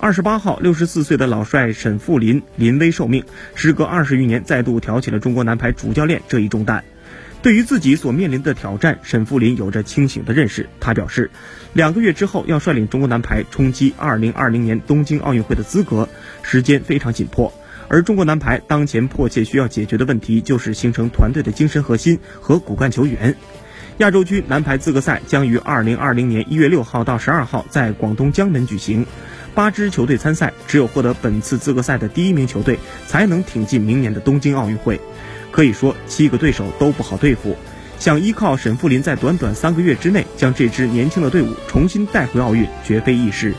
二十八号，六十四岁的老帅沈富林临危受命，时隔二十余年再度挑起了中国男排主教练这一重担。对于自己所面临的挑战，沈富林有着清醒的认识。他表示，两个月之后要率领中国男排冲击二零二零年东京奥运会的资格，时间非常紧迫。而中国男排当前迫切需要解决的问题，就是形成团队的精神核心和骨干球员。亚洲区男排资格赛将于二零二零年一月六号到十二号在广东江门举行，八支球队参赛，只有获得本次资格赛的第一名球队才能挺进明年的东京奥运会。可以说，七个对手都不好对付。想依靠沈富林在短短三个月之内将这支年轻的队伍重新带回奥运，绝非易事。